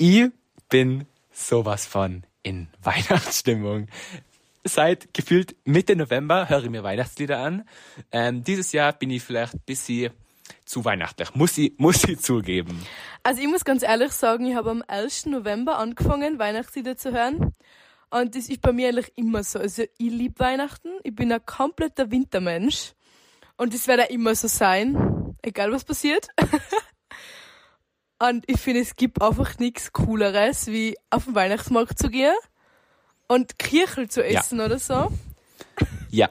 Ich bin sowas von in Weihnachtsstimmung. Seit gefühlt Mitte November höre ich mir Weihnachtslieder an. Ähm, dieses Jahr bin ich vielleicht ein bisschen zu weihnachtlich. Muss ich, muss ich zugeben. Also ich muss ganz ehrlich sagen, ich habe am 1. November angefangen, Weihnachtslieder zu hören. Und das ist bei mir eigentlich immer so. Also ich liebe Weihnachten. Ich bin ein kompletter Wintermensch. Und das wird auch immer so sein. Egal was passiert. und ich finde, es gibt einfach nichts Cooleres, wie auf den Weihnachtsmarkt zu gehen und Kirchel zu essen ja. oder so. Ja,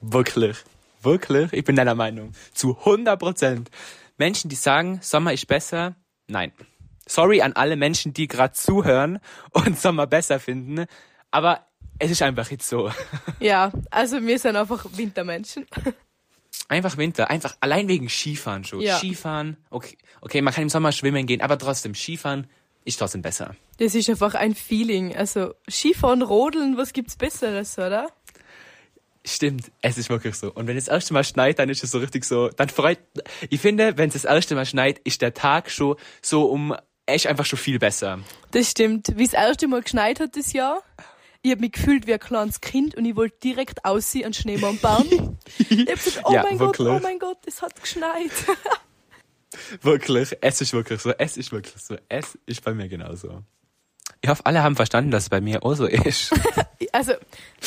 wirklich. Wirklich, ich bin deiner Meinung. Zu 100 Prozent. Menschen, die sagen, Sommer ist besser, nein. Sorry an alle Menschen, die gerade zuhören und Sommer besser finden, aber es ist einfach jetzt so. Ja, also wir sind einfach Wintermenschen. Einfach Winter, einfach allein wegen Skifahren schon. Ja. Skifahren, okay, okay, man kann im Sommer schwimmen gehen, aber trotzdem Skifahren ist trotzdem besser. Das ist einfach ein Feeling. Also Skifahren, Rodeln, was gibt's Besseres, oder? Stimmt, es ist wirklich so. Und wenn es das erste Mal schneit, dann ist es so richtig so, dann freut, ich finde, wenn es das erste Mal schneit, ist der Tag schon so um, echt einfach schon viel besser. Das stimmt. Wie es das erste Mal geschneit hat das Jahr, ich habe mich gefühlt wie ein kleines Kind und ich wollte direkt aussehen an Schneemann bauen. ich habe gesagt, oh ja, mein wirklich. Gott, oh mein Gott, es hat geschneit. wirklich, es ist wirklich so, es ist wirklich so, es ist bei mir genauso. Ich hoffe, alle haben verstanden, dass es bei mir auch so ist. also,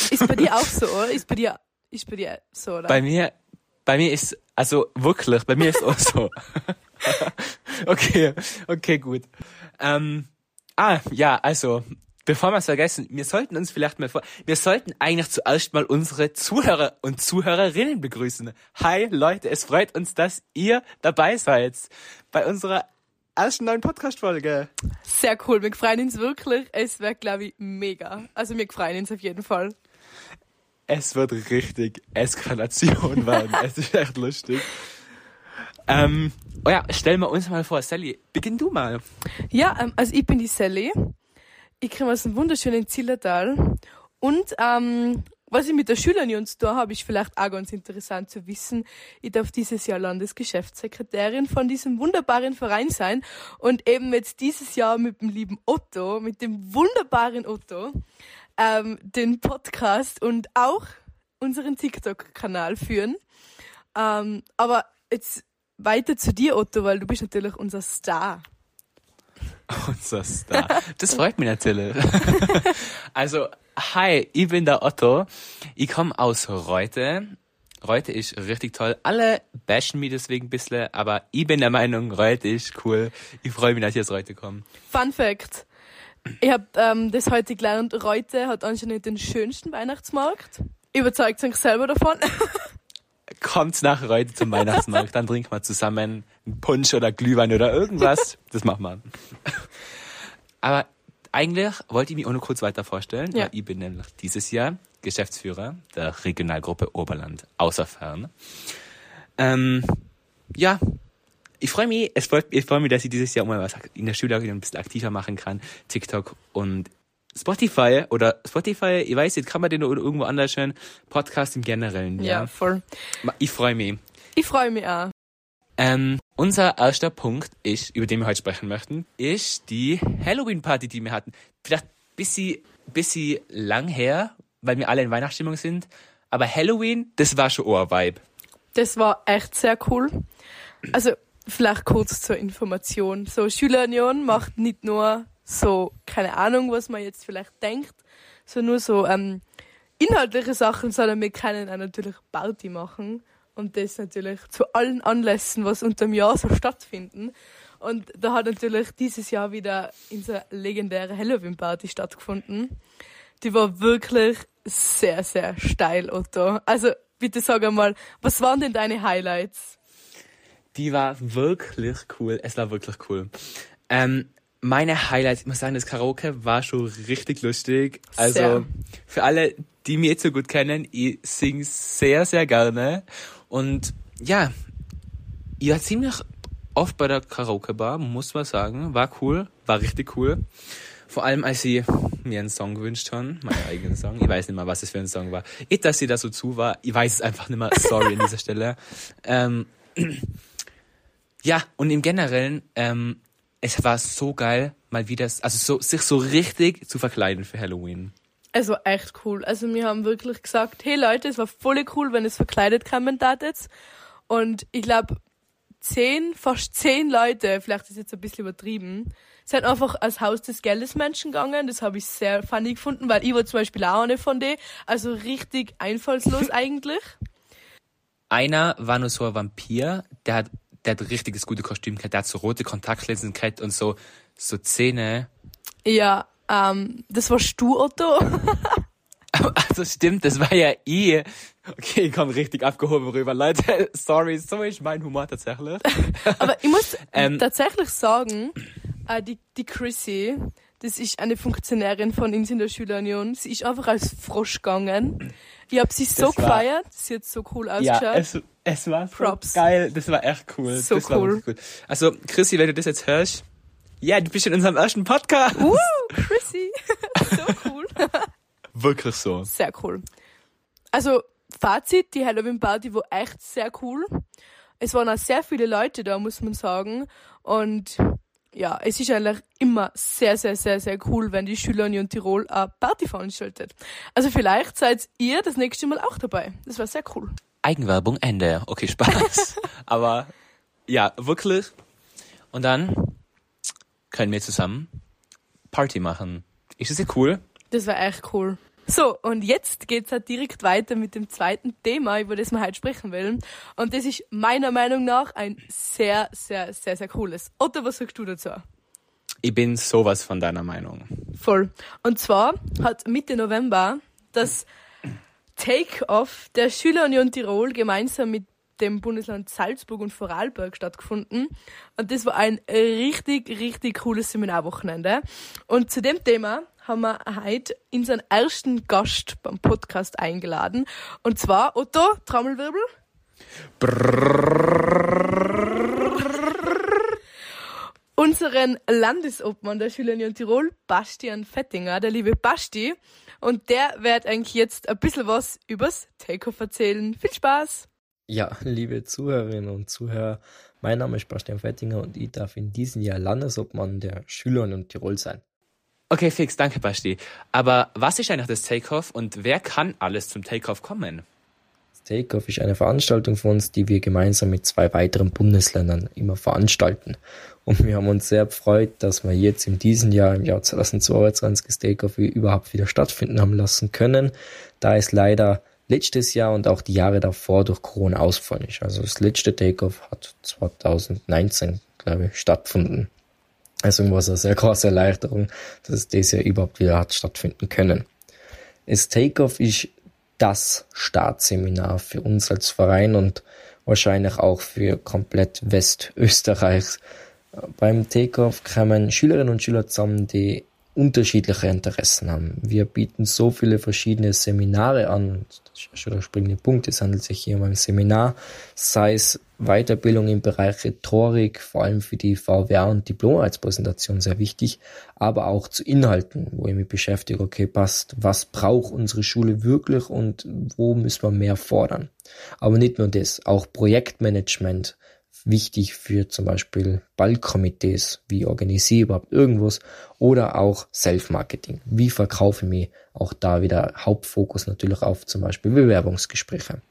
ist bei dir auch so, oder? Ist bei dir, ist bei dir so, oder? Bei mir, bei mir ist, also wirklich, bei mir ist auch so. okay, okay, gut. Ähm, ah, ja, also, bevor wir es vergessen, wir sollten uns vielleicht mal vor, wir sollten eigentlich zuerst mal unsere Zuhörer und Zuhörerinnen begrüßen. Hi Leute, es freut uns, dass ihr dabei seid bei unserer ersten neuen Podcast-Folge. Sehr cool, wir freuen uns wirklich. Es wird, glaube ich, mega. Also wir freuen uns auf jeden Fall. Es wird richtig Eskalation werden. es ist echt lustig. Ähm, oh ja, stellen wir uns mal vor, Sally, beginn du mal. Ja, ähm, also ich bin die Sally. Ich komme aus einem wunderschönen Zillertal. Und ähm, was ich mit der Schülerunion zu tun habe, ist vielleicht auch ganz interessant zu wissen. Ich darf dieses Jahr Landesgeschäftssekretärin von diesem wunderbaren Verein sein und eben jetzt dieses Jahr mit dem lieben Otto, mit dem wunderbaren Otto, ähm, den Podcast und auch unseren TikTok-Kanal führen. Ähm, aber jetzt weiter zu dir, Otto, weil du bist natürlich unser Star. Unser Star. Das freut mich natürlich. also, hi, ich bin der Otto. Ich komme aus Reute. Reute ist richtig toll. Alle bashen mich deswegen ein bisschen, aber ich bin der Meinung, Reute ist cool. Ich freue mich, dass ich aus Reute komme. Fun Fact. Ich habe ähm, das heute gelernt. Reute hat anscheinend den schönsten Weihnachtsmarkt. Überzeugt sich selber davon. Kommt nach Reute zum Weihnachtsmarkt, dann trinken wir zusammen einen Punsch oder Glühwein oder irgendwas. Das machen wir. Aber eigentlich wollte ich mich auch noch kurz weiter vorstellen. Ja. ich bin nämlich dieses Jahr Geschäftsführer der Regionalgruppe Oberland Außerfern. Ähm, ja, ich freue mich, es freut, ich freue mich, dass ich dieses Jahr mal was in der Schule ein bisschen aktiver machen kann. TikTok und Spotify oder Spotify, ich weiß nicht, kann man den irgendwo anders hören? Podcast im Generellen. Ja, ja voll. Ich freue mich. Ich freue mich auch. Ähm, unser erster Punkt ist, über den wir heute sprechen möchten, ist die Halloween-Party, die wir hatten. Vielleicht ein bisschen, bisschen lang her, weil wir alle in Weihnachtsstimmung sind. Aber Halloween, das war schon ein Vibe. Das war echt sehr cool. Also, vielleicht kurz zur Information. So, Schülerunion macht nicht nur so, keine Ahnung, was man jetzt vielleicht denkt, so nur so ähm, inhaltliche Sachen, sondern wir können auch natürlich Party machen. Und das natürlich zu allen Anlässen, was unter dem Jahr so stattfinden. Und da hat natürlich dieses Jahr wieder unsere legendäre Halloween-Party stattgefunden. Die war wirklich sehr, sehr steil, Otto. Also bitte sag einmal, was waren denn deine Highlights? Die war wirklich cool. Es war wirklich cool. Ähm, meine Highlights, ich muss sagen, das Karaoke war schon richtig lustig. Also sehr. für alle, die mich jetzt so gut kennen, ich sing sehr, sehr gerne. Und ja, ihr war ziemlich oft bei der Karaoke-Bar, muss man sagen. War cool, war richtig cool. Vor allem, als sie mir einen Song gewünscht haben, meinen eigenen Song. Ich weiß nicht mehr, was es für ein Song war. Ich, dass sie da so zu war, ich weiß es einfach nicht mehr. Sorry an dieser Stelle. Ähm, ja, und im Generellen, ähm, es war so geil, mal wieder, also so, sich so richtig zu verkleiden für Halloween. Es war echt cool. Also wir haben wirklich gesagt, hey Leute, es war voll cool, wenn es verkleidet kommen jetzt. Und ich glaube, zehn, fast zehn Leute, vielleicht ist es jetzt ein bisschen übertrieben, sind einfach als Haus des Geldes Menschen gegangen. Das habe ich sehr funny gefunden, weil ich war zum Beispiel auch eine von denen. Also richtig einfallslos eigentlich. Einer war nur so ein Vampir, der hat, der hat richtiges gute Kostüm gehabt, der hat so rote Kontaktlinsen gehabt und so, so Zähne. Ja, ähm, das warst du, Otto. Also stimmt, das war ja eh. Okay, ich komm richtig abgehoben rüber. Leute, sorry, so ist mein Humor tatsächlich. Aber ich muss ähm, tatsächlich sagen, äh, die, die Chrissy, das ist eine Funktionärin von uns in der Schülerunion. Sie ist einfach als Frosch gegangen. Ich hab sie so das gefeiert. War, sie hat so cool ausgeschaut. Ja, es, es war so Props. geil. Das war echt cool. So das cool. cool. Also, Chrissy, wenn du das jetzt hörst, ja, du bist in unserem ersten Podcast. Uh, Chrissy. so cool. Wirklich so. Sehr cool. Also, Fazit, die Halloween Party war echt sehr cool. Es waren auch sehr viele Leute da, muss man sagen. Und ja, es ist eigentlich immer sehr, sehr, sehr, sehr cool, wenn die Schülerunion Tirol eine Party veranstaltet. Also vielleicht seid ihr das nächste Mal auch dabei. Das war sehr cool. Eigenwerbung Ende. Okay, Spaß. Aber ja, wirklich. Und dann können wir zusammen Party machen. Ist das ja cool? Das war echt cool. So, und jetzt geht's halt direkt weiter mit dem zweiten Thema, über das wir heute sprechen wollen. Und das ist meiner Meinung nach ein sehr, sehr, sehr, sehr cooles. Otto, was sagst du dazu? Ich bin sowas von deiner Meinung. Voll. Und zwar hat Mitte November das Take-Off der Schülerunion Tirol gemeinsam mit dem Bundesland Salzburg und Vorarlberg stattgefunden. Und das war ein richtig, richtig cooles Seminarwochenende. Und zu dem Thema haben wir heute unseren ersten Gast beim Podcast eingeladen. Und zwar Otto, Trommelwirbel. Unseren Landesobmann der Schülerunion Tirol, Bastian Fettinger, der liebe Basti. Und der wird eigentlich jetzt ein bisschen was übers Takeoff erzählen. Viel Spaß! Ja, liebe Zuhörerinnen und Zuhörer, mein Name ist Bastian Fettinger und ich darf in diesem Jahr Landesobmann der Schülerunion Tirol sein. Okay, fix, danke Basti. Aber was ist eigentlich das Takeoff und wer kann alles zum Takeoff kommen? Das Takeoff ist eine Veranstaltung von uns, die wir gemeinsam mit zwei weiteren Bundesländern immer veranstalten. Und wir haben uns sehr gefreut, dass wir jetzt in diesem Jahr, im Jahr 2022, das Takeoff überhaupt wieder stattfinden haben lassen können, da es leider letztes Jahr und auch die Jahre davor durch Corona ausgefallen ist. Also das letzte Takeoff hat 2019, glaube ich, stattgefunden. Also war es eine sehr große Erleichterung, dass es dieses Jahr überhaupt wieder hat stattfinden können. Das Takeoff ist das Startseminar für uns als Verein und wahrscheinlich auch für komplett Westösterreich. Beim Takeoff kommen Schülerinnen und Schüler zusammen, die unterschiedliche Interessen haben. Wir bieten so viele verschiedene Seminare an. Springende Punkt. Es handelt sich hier um ein Seminar, sei es Weiterbildung im Bereich Rhetorik, vor allem für die VWA und Diplomarbeitspräsentation sehr wichtig, aber auch zu Inhalten, wo ich mich beschäftige, okay, passt, was braucht unsere Schule wirklich und wo müssen wir mehr fordern. Aber nicht nur das, auch Projektmanagement, wichtig für zum Beispiel Ballkomitees, wie organisiere ich überhaupt irgendwas oder auch Self-Marketing. Wie verkaufe ich mich? Auch da wieder Hauptfokus natürlich auf zum Beispiel Bewerbungsgespräche.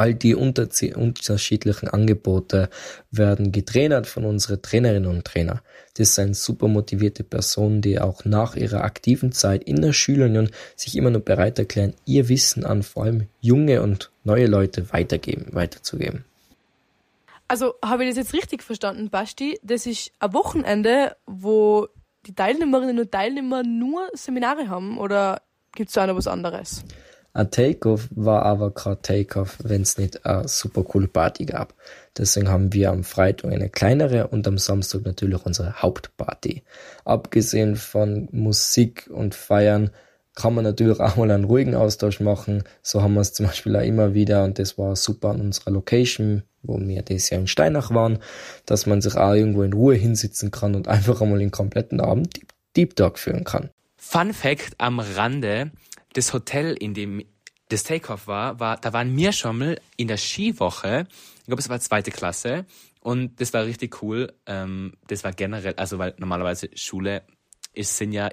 All die unterschiedlichen Angebote werden getrainert von unseren Trainerinnen und Trainer. Das sind super motivierte Personen, die auch nach ihrer aktiven Zeit in der Schülerunion sich immer noch bereit erklären, ihr Wissen an vor allem junge und neue Leute weitergeben, weiterzugeben. Also habe ich das jetzt richtig verstanden, Basti? Das ist ein Wochenende, wo die Teilnehmerinnen und Teilnehmer nur Seminare haben oder gibt es da noch was anderes? Ein Takeoff war aber kein Takeoff, wenn es nicht eine super coole Party gab. Deswegen haben wir am Freitag eine kleinere und am Samstag natürlich unsere Hauptparty. Abgesehen von Musik und Feiern kann man natürlich auch mal einen ruhigen Austausch machen. So haben wir es zum Beispiel auch immer wieder und das war super an unserer Location wo wir das Jahr in Steinach waren, dass man sich auch irgendwo in Ruhe hinsitzen kann und einfach einmal den kompletten Abend Deep, Deep Talk führen kann. Fun Fact am Rande, das Hotel, in dem das Takeoff war, war, da waren wir schon mal in der Skiwoche, ich glaube es war zweite Klasse, Und das war richtig cool. Ähm, das war generell, also weil normalerweise Schule ist, sind ja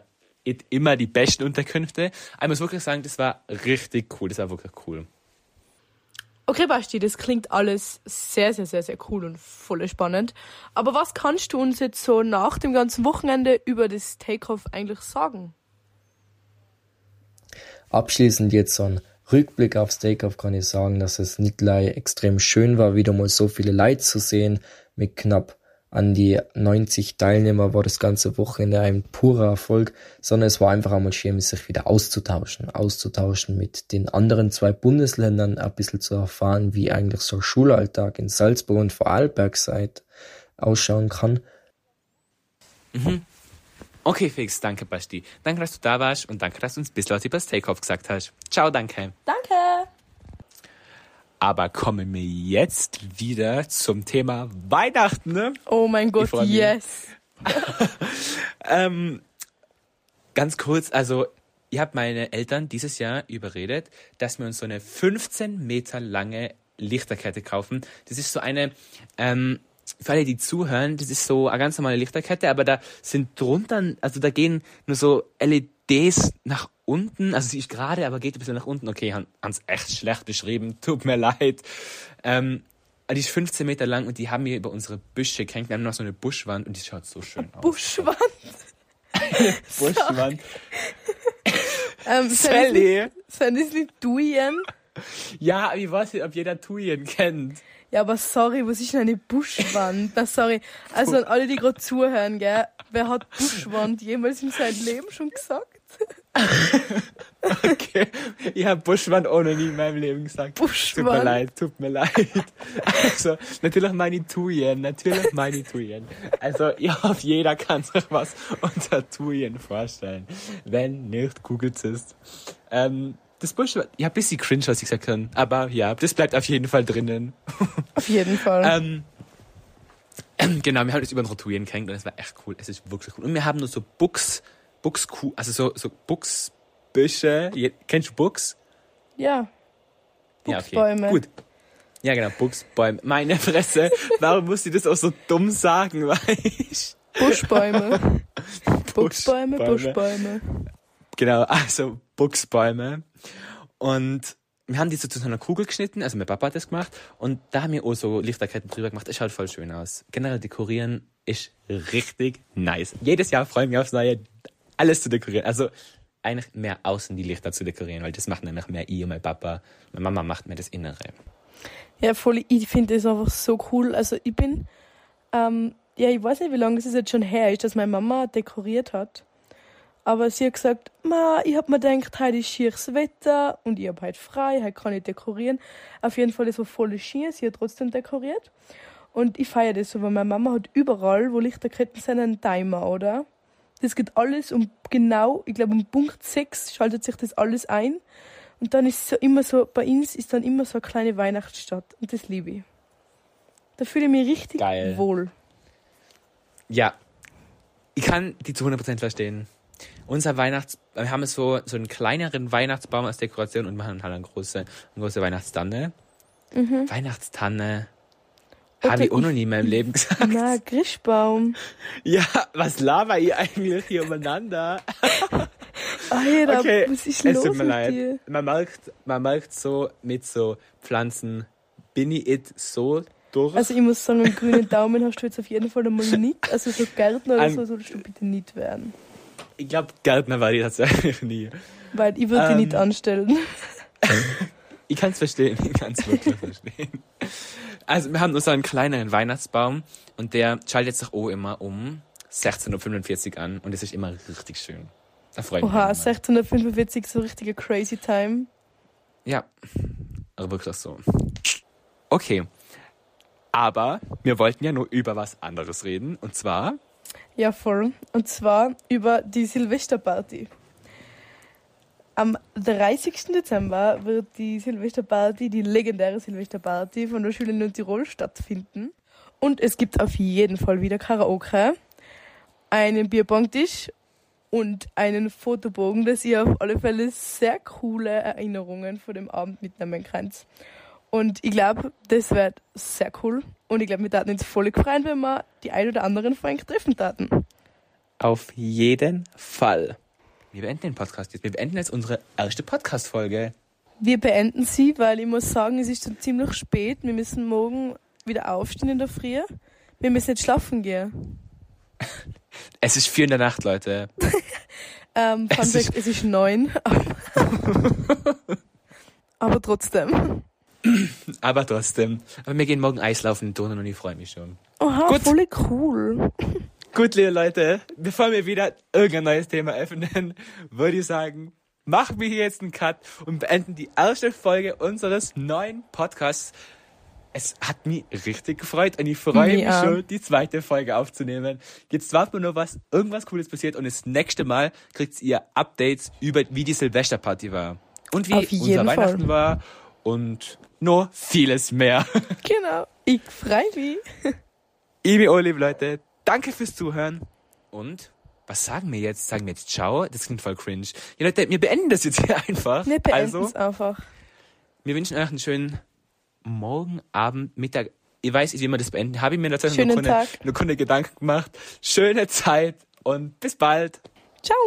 immer die besten Unterkünfte. Ich muss wirklich sagen, das war richtig cool. Das war wirklich cool. Okay, Basti, das klingt alles sehr, sehr, sehr, sehr cool und voll spannend. Aber was kannst du uns jetzt so nach dem ganzen Wochenende über das Takeoff eigentlich sagen? Abschließend jetzt so ein Rückblick aufs Takeoff kann ich sagen, dass es nicht extrem schön war, wieder mal so viele Leute zu sehen mit knapp an die 90 Teilnehmer war das ganze Wochenende ein purer Erfolg, sondern es war einfach einmal schön, sich wieder auszutauschen, auszutauschen mit den anderen zwei Bundesländern, ein bisschen zu erfahren, wie eigentlich so ein Schulalltag in Salzburg und Vorarlberg seit ausschauen kann. Mhm. Okay, Fix, danke, Basti. Danke, dass du da warst und danke, dass du uns ein bisschen was über das Takeoff gesagt hast. Ciao, danke. Danke. Aber kommen wir jetzt wieder zum Thema Weihnachten, ne? Oh mein Gott, yes. ähm, ganz kurz, also ihr habt meine Eltern dieses Jahr überredet, dass wir uns so eine 15 Meter lange Lichterkette kaufen. Das ist so eine, ähm, für alle, die zuhören, das ist so eine ganz normale Lichterkette, aber da sind drunter, also da gehen nur so LEDs nach unten, also sie ist gerade, aber geht ein bisschen nach unten. Okay, haben es echt schlecht beschrieben, tut mir leid. Ähm, die ist 15 Meter lang und die haben wir über unsere Büsche gehängt. Wir haben noch so eine Buschwand und die schaut so schön aus. Buschwand? Buschwand. ähm, Sally. Sind das nicht Tuyen? Ja, ich weiß nicht, ob jeder Tuyen kennt. Ja, aber sorry, was ist denn eine Buschwand? Na, sorry. Also an alle, die gerade zuhören, gell? Wer hat Buschwand jemals in seinem Leben schon gesagt? Okay, ich habe Buschwand auch noch nie in meinem Leben gesagt. Buschwand. Tut mir leid, tut mir leid. Also, natürlich meine Tuyen, natürlich meine Tuyen. Also, ich hoffe, jeder kann sich was unter Tuyen vorstellen. Wenn nicht, googelt es. Ähm, das Buschwand, ja, ein bisschen cringe, was ich gesagt habe. Aber ja, das bleibt auf jeden Fall drinnen. Auf jeden Fall. ähm, genau, wir haben uns über unsere Tuyen kennengelernt und es war echt cool. Es ist wirklich cool. Und wir haben nur so Books Buchskuh, also so, so Buchsbüsche. Kennst du Buchs? Ja. Buchsbäume. Ja, okay. Gut. Ja, genau, Buchsbäume. Meine Fresse, warum muss ich das auch so dumm sagen, weißt Buschbäume. Buchsbäume, Buschbäume. Genau, also Buchsbäume. Und wir haben die so zu einer Kugel geschnitten, also mein Papa hat das gemacht. Und da haben wir auch so Lichterketten drüber gemacht. Es schaut voll schön aus. Generell dekorieren ist richtig nice. Jedes Jahr freue ich mich aufs Neue, alles zu dekorieren. Also eigentlich mehr außen die Lichter zu dekorieren, weil das macht nämlich mehr ich und mein Papa. Meine Mama macht mir das Innere. Ja, voll. Ich finde das einfach so cool. Also ich bin, ähm, ja, ich weiß nicht, wie lange es jetzt schon her ist, dass meine Mama dekoriert hat. Aber sie hat gesagt, Ma, ich hab mir gedacht, heute ist schieres Wetter und ich hab heute frei, heute kann ich dekorieren. Auf jeden Fall, das war voll schön, sie hat trotzdem dekoriert. Und ich feiere das so, weil meine Mama hat überall, wo Lichterketten sind, einen Timer, oder? Das geht alles um genau, ich glaube um Punkt 6 schaltet sich das alles ein. Und dann ist so immer so, bei uns ist dann immer so eine kleine Weihnachtsstadt. Und das liebe ich. Da fühle ich mich richtig Geil. wohl. Ja. Ich kann die zu 100% verstehen. Unser Weihnachts, wir haben so, so einen kleineren Weihnachtsbaum als Dekoration und machen halt eine große, eine große Weihnachtstanne. Mhm. Weihnachtstanne habe ich auch noch nie in meinem Leben gesagt. Na, Grischbaum. Ja, was laber ich eigentlich hier umeinander? Alter, okay, was ist es los tut mir leid. dir? Man merkt, man merkt so mit so Pflanzen, bin ich jetzt so durch. Also ich muss sagen, einen grünen Daumen hast du jetzt auf jeden Fall einmal nicht. Also so Gärtner oder so solltest du bitte nicht werden. Ich glaube, Gärtner war die tatsächlich nie. Weil ich würde ähm, die nicht anstellen. ich kann es verstehen, ich kann es wirklich verstehen. Also wir haben nur so einen kleineren Weihnachtsbaum und der schaltet sich auch immer um 16.45 Uhr an und es ist immer richtig schön. Da freue ich mich. Oha, 16.45 Uhr, so richtige crazy time. Ja, aber wirklich so. Okay, aber wir wollten ja nur über was anderes reden und zwar... Ja, voll. Und zwar über die Silvesterparty. Am 30. Dezember wird die Silvesterparty, die legendäre Silvesterparty von der Schule in Tirol stattfinden. Und es gibt auf jeden Fall wieder Karaoke, einen Bierpongtisch und einen Fotobogen, dass ihr auf alle Fälle sehr coole Erinnerungen von dem Abend mitnehmen könnt. Und ich glaube, das wird sehr cool. Und ich glaube, wir taten uns voll freuen, wenn wir die ein oder anderen Freunde treffen taten. Auf jeden Fall. Wir beenden den Podcast jetzt. Wir beenden jetzt unsere erste Podcast-Folge. Wir beenden sie, weil ich muss sagen, es ist schon ziemlich spät. Wir müssen morgen wieder aufstehen in der Früh. Wir müssen jetzt schlafen gehen. Es ist vier in der Nacht, Leute. Ähm, Fun Es Fact, es ist neun. Aber trotzdem. Aber trotzdem. Aber wir gehen morgen Eislaufen in Turnen und ich freue mich schon. Oha, Gut. voll cool. Gut, liebe Leute, bevor wir wieder irgendein neues Thema öffnen, würde ich sagen, machen wir hier jetzt einen Cut und beenden die erste Folge unseres neuen Podcasts. Es hat mich richtig gefreut und ich freue mich Ja. schon, die zweite Folge aufzunehmen. Jetzt warten wir nur, was irgendwas Cooles passiert und das nächste Mal kriegt ihr Updates über, wie die Silvesterparty war. Und wie unser jeden Weihnachten Fall. war und noch vieles mehr. Genau. Ich freue mich. Ibi, oh, liebe Leute, danke fürs Zuhören. Und was sagen wir jetzt? Sagen wir jetzt Ciao? Das klingt voll cringe. Ja, Leute, wir beenden das jetzt hier einfach. Wir beenden also, es einfach. wir wünschen euch einen schönen Morgen, Abend, Mittag. Ich weiß nicht, wie wir das beenden. Habe ich mir noch keine, Tag. noch keine Gedanken gemacht. Schöne Zeit und bis bald. Ciao.